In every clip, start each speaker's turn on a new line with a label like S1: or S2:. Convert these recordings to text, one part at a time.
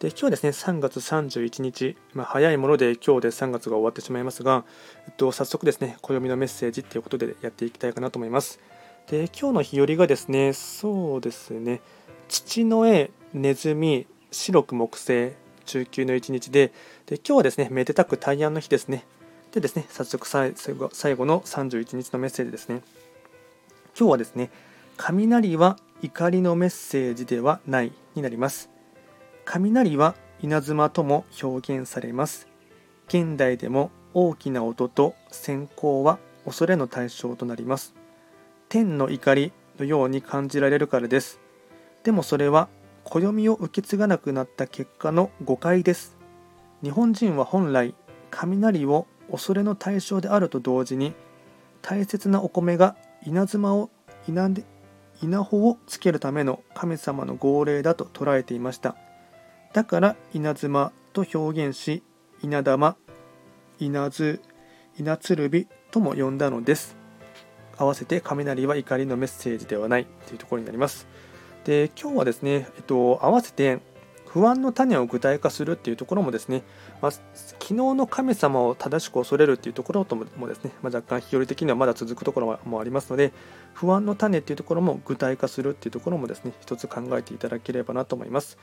S1: で今日はですね3月31日、まあ、早いもので今日で3月が終わってしまいますが、えっと、早速ですね暦のメッセージということでやっていきたいかなと思います。で今日の日和がですねそうですね父の絵ネズミ白く木星中級の一日でで今日はですねめでたく大安の日ですね。でですね早速最後最後の31日のメッセージですね。今日はですね雷は怒りのメッセージではないになります。雷は稲妻とも表現されます。現代でも大きな音と閃光は恐れの対象となります。天の怒りのように感じられるからです。でもそれは暦を受け継がなくなった結果の誤解です。日本人は本来雷を恐れの対象であると同時に大切なお米が稲妻を稲で稲穂をつけるための神様の号令だと捉えていました。だから稲妻と表現し稲玉稲津稲鶴火とも呼んだのです。合わせて雷は怒りのメッセージではない。というところになります。で今日はですね、えっと、合わせて不安の種を具体化するっていうところもですね、まあ、昨日の神様を正しく恐れるっていうところともですね、まあ、若干日和的にはまだ続くところもありますので不安の種っていうところも具体化するっていうところもですね一つ考えていただければなと思います。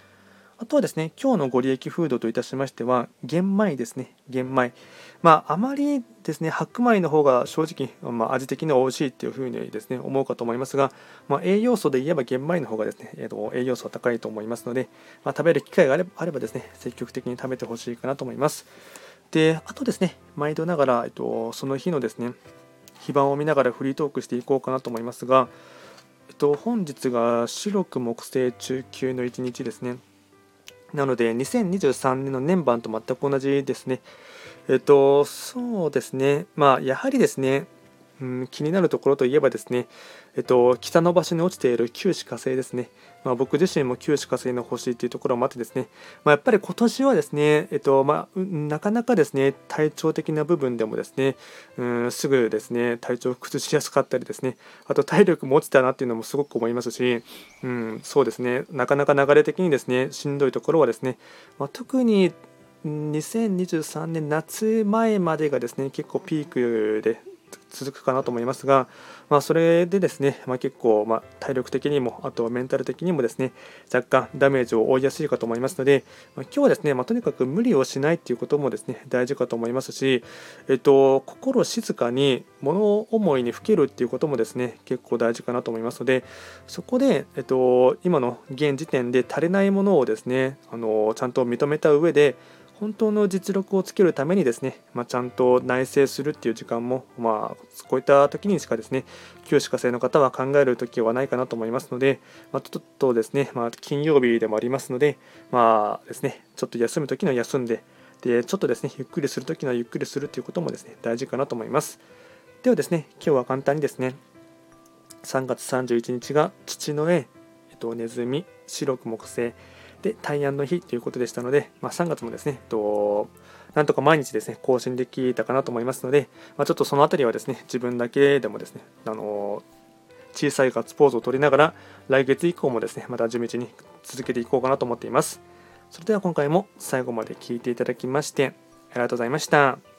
S1: あとはですね、今日のご利益フードといたしましては、玄米ですね、玄米。まあ、あまりですね、白米の方が正直、まあ、味的には美味しいっていうふうにですね、思うかと思いますが、まあ、栄養素で言えば玄米の方がですね、えー、と栄養素は高いと思いますので、まあ、食べる機会があればですね、積極的に食べてほしいかなと思います。で、あとですね、毎度ながら、えっと、その日のですね、非番を見ながらフリートークしていこうかなと思いますが、えっと、本日が白く木星中級の一日ですね。なので、2023年の年版と全く同じですね。えっと、そうですね。まあ、やはりですね、うん、気になるところといえばですね、えっと、北の場所に落ちている旧歯火星ですね。まあ、僕自身も旧歯火星の星というところもあってですね、まあ、やっぱり今年はですね、えっとまあ、なかなかですね、体調的な部分でもですね、うん、すぐですね、体調を崩しやすかったりですね、あと体力も落ちたなっていうのもすごく思いますし、うん、そうですね、なかなか流れ的にですね、しんどいところはですね、ま、特に2023年夏前までがですね結構ピークで続くかなと思いますが、まあ、それでですね、まあ、結構、ま体力的にも、あとはメンタル的にもですね、若干ダメージを負いやすいかと思いますので、まあ、今日はですね、まとにかく無理をしないということもですね、大事かと思いますし、えっと、心静かに物思いにふけるっていうこともですね、結構大事かなと思いますので、そこで、えっと、今の現時点で足りないものをですね、あのちゃんと認めた上で、本当の実力をつけるためにですね、まあ、ちゃんと内省するっていう時間も、まあ、こういった時にしかですね、旧歯科生の方は考える時はないかなと思いますので、まあ、ちょっとですね、まあ、金曜日でもありますので、まあですね、ちょっと休む時の休んで、でちょっとですね、ゆっくりする時のゆっくりするということもですね、大事かなと思います。ではですね、今日は簡単にですね、3月31日が父の絵、えっと、ネズミ、白く木星、で、大安の日ということでしたので、まあ、3月もですね、となんとか毎日ですね、更新できたかなと思いますので、まあ、ちょっとそのあたりはですね、自分だけでもですね、あの小さいガッツポーズを取りながら、来月以降もですね、また地道に続けていこうかなと思っています。それでは今回も最後まで聴いていただきまして、ありがとうございました。